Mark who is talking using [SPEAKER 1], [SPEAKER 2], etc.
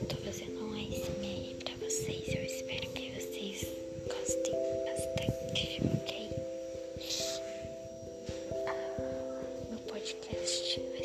[SPEAKER 1] eu tô fazendo um ASMR pra vocês. Eu espero que vocês gostem bastante, ok? Ah, Meu podcast vai